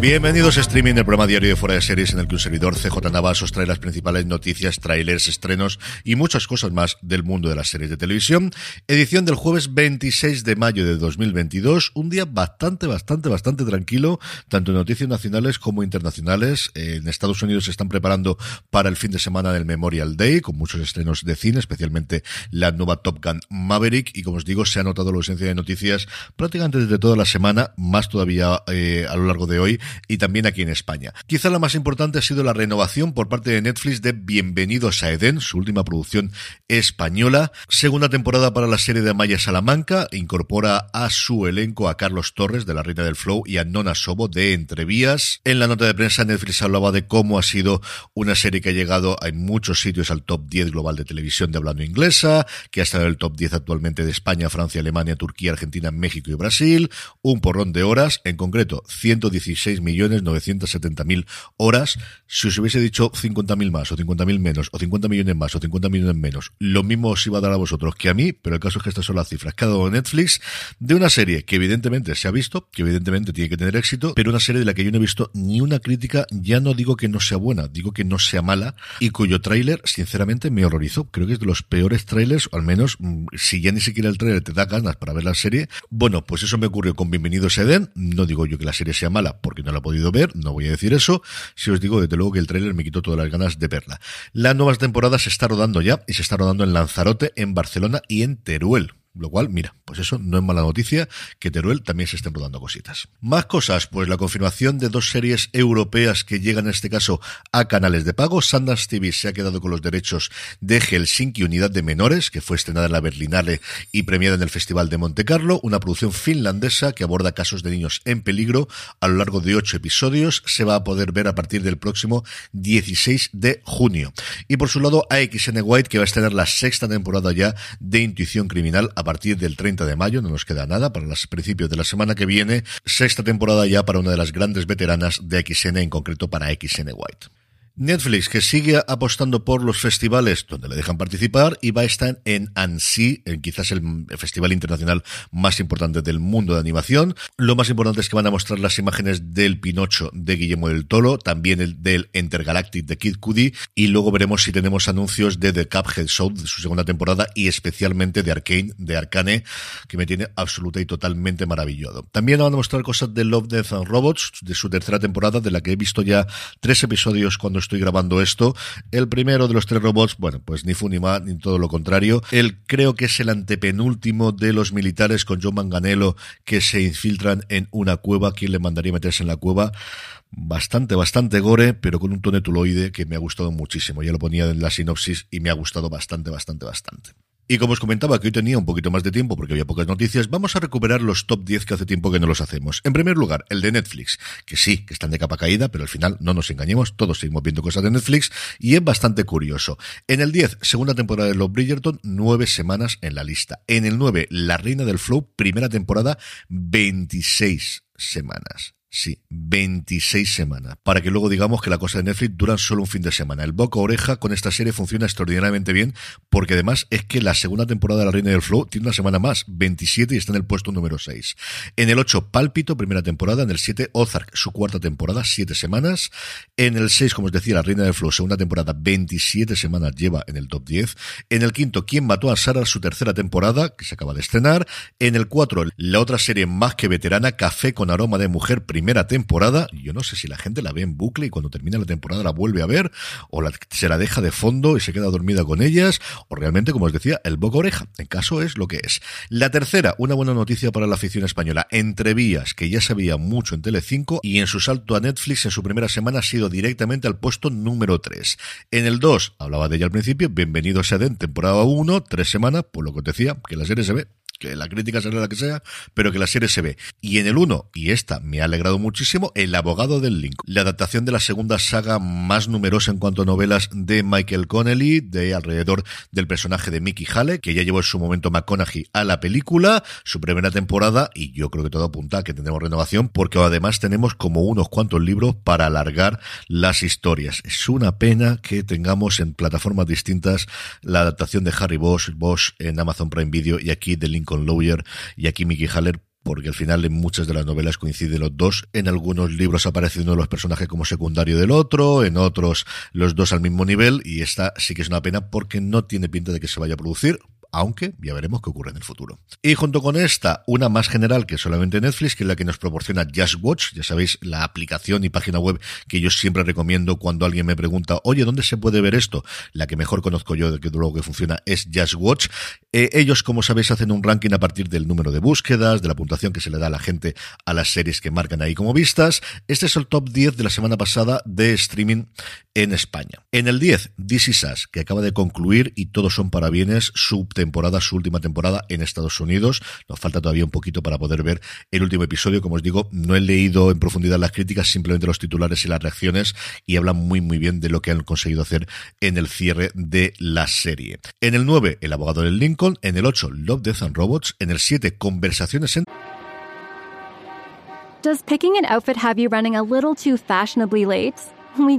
Bienvenidos a Streaming, el programa diario de Fuera de Series en el que un servidor CJ Navas os trae las principales noticias, trailers, estrenos y muchas cosas más del mundo de las series de televisión. Edición del jueves 26 de mayo de 2022, un día bastante, bastante, bastante tranquilo, tanto en noticias nacionales como internacionales. En Estados Unidos se están preparando para el fin de semana del Memorial Day, con muchos estrenos de cine, especialmente la nueva Top Gun Maverick, y como os digo, se ha notado la ausencia de noticias prácticamente desde toda la semana, más todavía eh, a lo largo de hoy, y también aquí en España. Quizá la más importante ha sido la renovación por parte de Netflix de Bienvenidos a Eden, su última producción española. Segunda temporada para la serie de Amaya Salamanca, incorpora a su elenco a Carlos Torres de La Reina del Flow y a Nona Sobo de Entrevías. En la nota de prensa Netflix hablaba de cómo ha sido una serie que ha llegado en muchos sitios al top 10 global de televisión de hablando inglesa, que ha estado en el top 10 actualmente de España, Francia, Alemania, Turquía, Argentina, México y Brasil, un porrón de horas, en concreto 116 millones 970 mil horas. Si os hubiese dicho 50 mil más, o 50 mil menos, o 50 millones más, o 50 millones menos, lo mismo os iba a dar a vosotros que a mí, pero el caso es que estas son las cifras que ha dado Netflix de una serie que evidentemente se ha visto, que evidentemente tiene que tener éxito, pero una serie de la que yo no he visto ni una crítica, ya no digo que no sea buena, digo que no sea mala, y cuyo tráiler, sinceramente, me horrorizó. Creo que es de los peores trailers, o al menos, mm, si ya ni siquiera el tráiler te da ganas para ver la serie, bueno, pues eso me ocurrió con Bienvenidos a Eden, no digo yo que la serie sea mala, porque no la he podido ver, no voy a decir eso. Si os digo, desde luego que el tráiler me quitó todas las ganas de verla. La nueva temporada se está rodando ya y se está rodando en Lanzarote, en Barcelona y en Teruel. Lo cual, mira, pues eso no es mala noticia que Teruel también se estén rodando cositas. Más cosas, pues la confirmación de dos series europeas que llegan en este caso a canales de pago. Sundance TV se ha quedado con los derechos de Helsinki Unidad de Menores, que fue estrenada en la Berlinale y premiada en el Festival de Monte Carlo, una producción finlandesa que aborda casos de niños en peligro a lo largo de ocho episodios. Se va a poder ver a partir del próximo 16 de junio. Y por su lado, AXN White, que va a estrenar la sexta temporada ya de Intuición Criminal a partir del 30 de mayo, no nos queda nada para los principios de la semana que viene, sexta temporada ya para una de las grandes veteranas de XN, en concreto para XN White. Netflix, que sigue apostando por los festivales donde le dejan participar y va a estar en Annecy, en quizás el festival internacional más importante del mundo de animación. Lo más importante es que van a mostrar las imágenes del Pinocho de Guillermo del Toro, también el del Intergalactic de Kid Cudi, y luego veremos si tenemos anuncios de The Cuphead Show de su segunda temporada y especialmente de Arcane, de Arcane, que me tiene absoluta y totalmente maravillado. También van a mostrar cosas de Love, Death and Robots, de su tercera temporada, de la que he visto ya tres episodios cuando estoy grabando esto. El primero de los tres robots, bueno, pues ni fu ni más, ni todo lo contrario. Él creo que es el antepenúltimo de los militares con John Manganello que se infiltran en una cueva. ¿Quién le mandaría meterse en la cueva? bastante, bastante gore, pero con un tono tuloide que me ha gustado muchísimo. Ya lo ponía en la sinopsis y me ha gustado bastante, bastante, bastante. Y como os comentaba que hoy tenía un poquito más de tiempo porque había pocas noticias, vamos a recuperar los top 10 que hace tiempo que no los hacemos. En primer lugar, el de Netflix, que sí, que están de capa caída, pero al final no nos engañemos, todos seguimos viendo cosas de Netflix y es bastante curioso. En el 10, segunda temporada de Love Bridgerton, nueve semanas en la lista. En el 9, La Reina del Flow, primera temporada, 26 semanas. Sí, 26 semanas. Para que luego digamos que la cosa de Netflix dura solo un fin de semana. El boca oreja con esta serie funciona extraordinariamente bien porque además es que la segunda temporada de La Reina del Flow tiene una semana más, 27 y está en el puesto número 6. En el 8, Pálpito, primera temporada. En el 7, Ozark, su cuarta temporada, 7 semanas. En el 6, como os decía, La Reina del Flow, segunda temporada, 27 semanas lleva en el top 10. En el quinto, ¿Quién mató a Sara? Su tercera temporada, que se acaba de estrenar. En el 4, la otra serie más que veterana, Café con aroma de mujer, primera temporada. Yo no sé si la gente la ve en bucle y cuando termina la temporada la vuelve a ver, o la, se la deja de fondo y se queda dormida con ellas, o realmente, como os decía, el boca oreja. En caso es lo que es. La tercera, una buena noticia para la afición española. Entrevías, que ya se veía mucho en Telecinco, y en su salto a Netflix en su primera semana ha sido directamente al puesto número 3. En el 2, hablaba de ella al principio, bienvenido a Den, temporada 1, tres semanas, por lo que os decía, que la serie se ve que la crítica será la que sea, pero que la serie se ve. Y en el 1, y esta me ha alegrado muchísimo, El abogado del Link, la adaptación de la segunda saga más numerosa en cuanto a novelas de Michael Connelly, de alrededor del personaje de Mickey Hale, que ya llevó en su momento McConaughey a la película, su primera temporada, y yo creo que todo apunta a que tendremos renovación, porque además tenemos como unos cuantos libros para alargar las historias. Es una pena que tengamos en plataformas distintas la adaptación de Harry Bosch, en Amazon Prime Video y aquí de Link con Lawyer y aquí Mickey Haller porque al final en muchas de las novelas coinciden los dos. En algunos libros aparece uno de los personajes como secundario del otro, en otros los dos al mismo nivel, y esta sí que es una pena porque no tiene pinta de que se vaya a producir aunque ya veremos qué ocurre en el futuro. Y junto con esta, una más general que solamente Netflix, que es la que nos proporciona Just Watch, ya sabéis, la aplicación y página web que yo siempre recomiendo cuando alguien me pregunta, oye, ¿dónde se puede ver esto? La que mejor conozco yo de que luego que funciona es Just Watch. Eh, ellos, como sabéis, hacen un ranking a partir del número de búsquedas, de la puntuación que se le da a la gente a las series que marcan ahí como vistas. Este es el top 10 de la semana pasada de streaming en España. En el 10, This Is Us, que acaba de concluir y todos son para bienes su temporada, su última temporada en Estados Unidos. Nos falta todavía un poquito para poder ver el último episodio. Como os digo, no he leído en profundidad las críticas, simplemente los titulares y las reacciones y hablan muy muy bien de lo que han conseguido hacer en el cierre de la serie. En el 9, El abogado del Lincoln. En el 8, Love, Death and Robots. En el 7, Conversaciones en... Does picking an outfit have you running a little too fashionably late? We.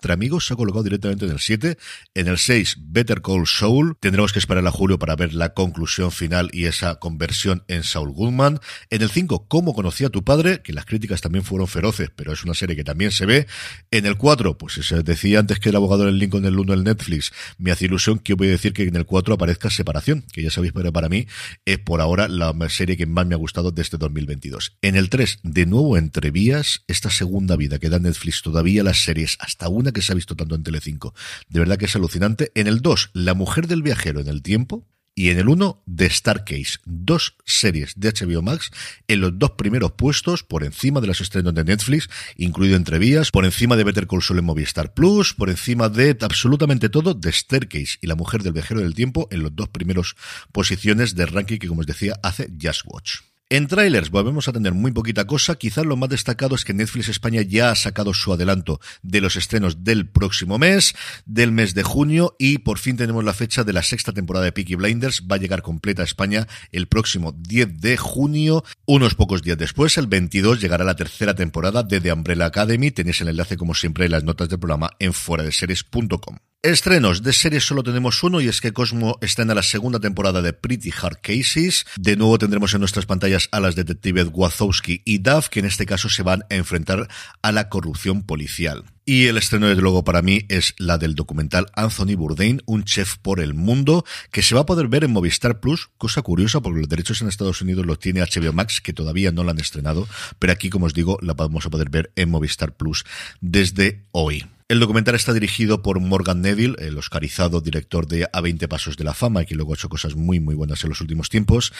Entre se ha colocado directamente en el 7. En el 6, Better Call Saul. Tendremos que esperar a julio para ver la conclusión final y esa conversión en Saul Goodman. En el 5, Cómo conocí a tu padre, que las críticas también fueron feroces, pero es una serie que también se ve. En el 4, pues se decía antes que el abogado del Lincoln del 1 del Netflix, me hace ilusión que voy a decir que en el 4 aparezca Separación, que ya sabéis, pero para mí es por ahora la serie que más me ha gustado de este 2022. En el 3, de nuevo entre vías, esta segunda vida que da Netflix todavía las series hasta un que se ha visto tanto en Telecinco. De verdad que es alucinante. En el 2, La mujer del viajero en el tiempo. Y en el 1, The Star Case. Dos series de HBO Max en los dos primeros puestos, por encima de las estrenos de Netflix, incluido Entrevías, por encima de Better Call Saul en Movistar Plus, por encima de absolutamente todo, The Staircase y La Mujer del Viajero del Tiempo en los dos primeros posiciones de ranking que, como os decía, hace Just Watch. En trailers volvemos a tener muy poquita cosa. Quizás lo más destacado es que Netflix España ya ha sacado su adelanto de los estrenos del próximo mes, del mes de junio, y por fin tenemos la fecha de la sexta temporada de Peaky Blinders. Va a llegar completa a España el próximo 10 de junio. Unos pocos días después, el 22, llegará la tercera temporada de The Umbrella Academy. Tenéis el enlace, como siempre, en las notas del programa en fueradeseries.com. Estrenos de series solo tenemos uno y es que Cosmo está en la segunda temporada de Pretty Hard Cases. De nuevo tendremos en nuestras pantallas a las detectives Wazowski y Duff que en este caso se van a enfrentar a la corrupción policial. Y el estreno, desde luego, para mí es la del documental Anthony Bourdain, un chef por el mundo, que se va a poder ver en Movistar Plus, cosa curiosa porque los derechos en Estados Unidos los tiene HBO Max, que todavía no la han estrenado, pero aquí, como os digo, la vamos a poder ver en Movistar Plus desde hoy. El documental está dirigido por Morgan Neville, el oscarizado director de A 20 Pasos de la Fama, que luego ha hecho cosas muy, muy buenas en los últimos tiempos.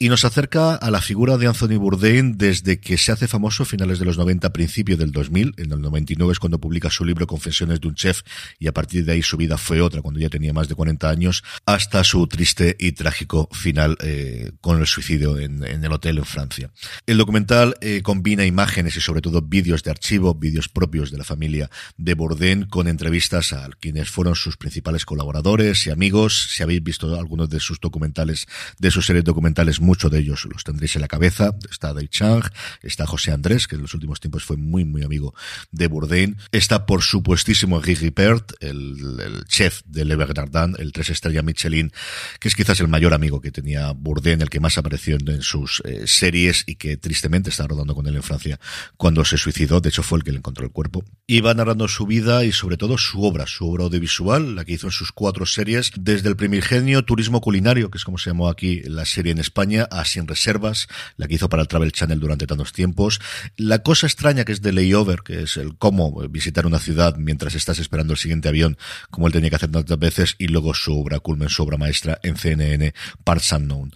Y nos acerca a la figura de Anthony Bourdain desde que se hace famoso a finales de los 90, principio del 2000. En el 99 es cuando publica su libro Confesiones de un chef y a partir de ahí su vida fue otra cuando ya tenía más de 40 años hasta su triste y trágico final eh, con el suicidio en, el hotel en Francia. El documental eh, combina imágenes y sobre todo vídeos de archivo, vídeos propios de la familia de Bourdain con entrevistas a quienes fueron sus principales colaboradores y amigos. Si habéis visto algunos de sus documentales, de sus series documentales, muchos de ellos los tendréis en la cabeza. Está Dai Chang, está José Andrés, que en los últimos tiempos fue muy, muy amigo de Bourdain. Está, por supuestísimo, Guy Pert, el, chef de Le Bernardin, el tres estrella Michelin, que es quizás el mayor amigo que tenía Bourdain, el que más apareció en sus eh, series y que tristemente está rodando con él en Francia cuando se suicidó. De hecho, fue el que le encontró el cuerpo. Y va narrando su vida y sobre todo su obra, su obra audiovisual, la que hizo en sus cuatro series, desde el primigenio Turismo Culinario, que es como se llamó aquí la serie en España, a Sin Reservas, la que hizo para el Travel Channel durante tantos tiempos. La cosa extraña que es de Layover, que es el cómo visitar una ciudad mientras estás esperando el siguiente avión, como él tenía que hacer tantas veces, y luego su obra culmen, su obra maestra en CNN, Parts Unknown.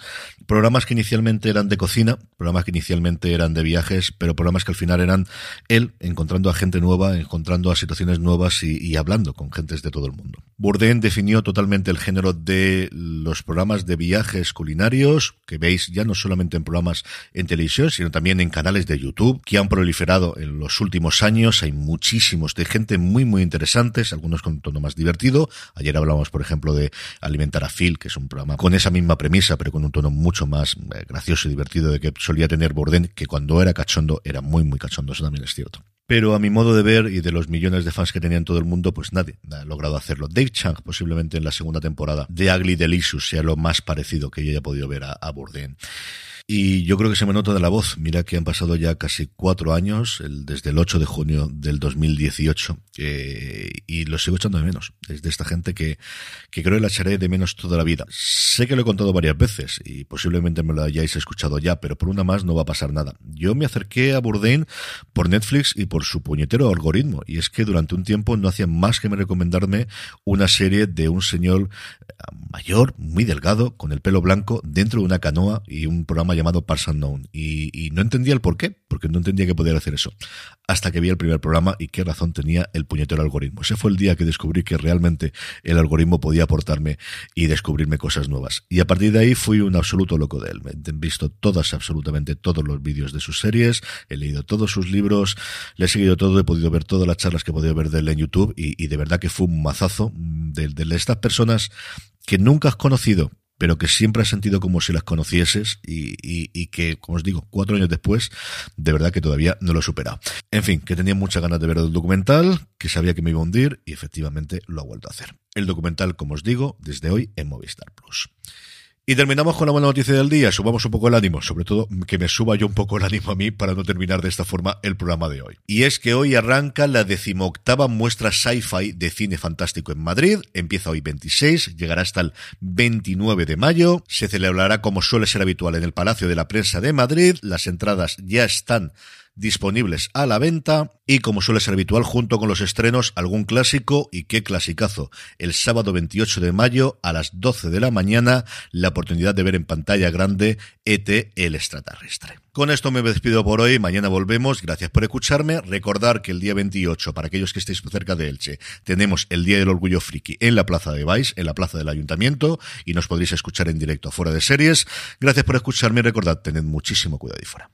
Programas que inicialmente eran de cocina, programas que inicialmente eran de viajes, pero programas que al final eran él encontrando a gente nueva, encontrando a situaciones nuevas y, hablando con gentes de todo el mundo. Bourdain definió totalmente el género de los programas de viajes culinarios, que veis ya no solamente en programas en televisión, sino también en canales de YouTube, que han proliferado en los últimos años. Hay muchísimos de gente muy, muy interesantes, algunos con un tono más divertido. Ayer hablamos, por ejemplo, de Alimentar a Phil, que es un programa con esa misma premisa, pero con un tono mucho más eh, gracioso y divertido de que solía tener Bourdain, que cuando era cachondo era muy, muy cachondo, eso también es cierto. Pero a mi modo de ver y de los millones de fans que tenía en todo el mundo, pues nadie ha logrado hacerlo. Dave Chang, posiblemente en la segunda temporada de Ugly Delicious, sea lo más parecido que yo haya podido ver a, a Bourdain. Y yo creo que se me nota de la voz. Mira que han pasado ya casi cuatro años, el, desde el 8 de junio del 2018, eh, y lo sigo echando de menos. Es de esta gente que, que creo que la echaré de menos toda la vida. Sé que lo he contado varias veces y posiblemente me lo hayáis escuchado ya, pero por una más no va a pasar nada. Yo me acerqué a Bourdain por Netflix y por su puñetero algoritmo, y es que durante un tiempo no hacía más que me recomendarme una serie de un señor mayor, muy delgado, con el pelo blanco, dentro de una canoa y un programa llamado Pars Unknown. Y, no entendía el por qué, porque no entendía que podía hacer eso. Hasta que vi el primer programa y qué razón tenía el puñetero algoritmo. Ese fue el día que descubrí que realmente el algoritmo podía aportarme y descubrirme cosas nuevas. Y a partir de ahí fui un absoluto loco de él. He visto todas, absolutamente todos los vídeos de sus series, he leído todos sus libros, le he seguido todo, he podido ver todas las charlas que he podido ver de él en YouTube y, de verdad que fue un mazazo de estas personas que nunca has conocido, pero que siempre has sentido como si las conocieses y, que, como os digo, cuatro años después, de verdad que todavía no lo he superado. En fin, que tenía muchas ganas de ver el documental, que sabía que me iba a hundir y efectivamente lo ha vuelto a hacer. El documental, como os digo, desde hoy en Movistar Plus. Y terminamos con la buena noticia del día. Subamos un poco el ánimo, sobre todo que me suba yo un poco el ánimo a mí para no terminar de esta forma el programa de hoy. Y es que hoy arranca la decimoctava muestra sci-fi de cine fantástico en Madrid. Empieza hoy 26, llegará hasta el 29 de mayo. Se celebrará como suele ser habitual en el Palacio de la Prensa de Madrid. Las entradas ya están disponibles a la venta y como suele ser habitual junto con los estrenos algún clásico y qué clasicazo. El sábado 28 de mayo a las 12 de la mañana la oportunidad de ver en pantalla grande ET el extraterrestre. Con esto me despido por hoy, mañana volvemos, gracias por escucharme, recordar que el día 28, para aquellos que estéis cerca de Elche, tenemos el Día del Orgullo Friki en la Plaza de Vais, en la Plaza del Ayuntamiento, y nos podréis escuchar en directo fuera de series. Gracias por escucharme y recordad, tened muchísimo cuidado y fuera.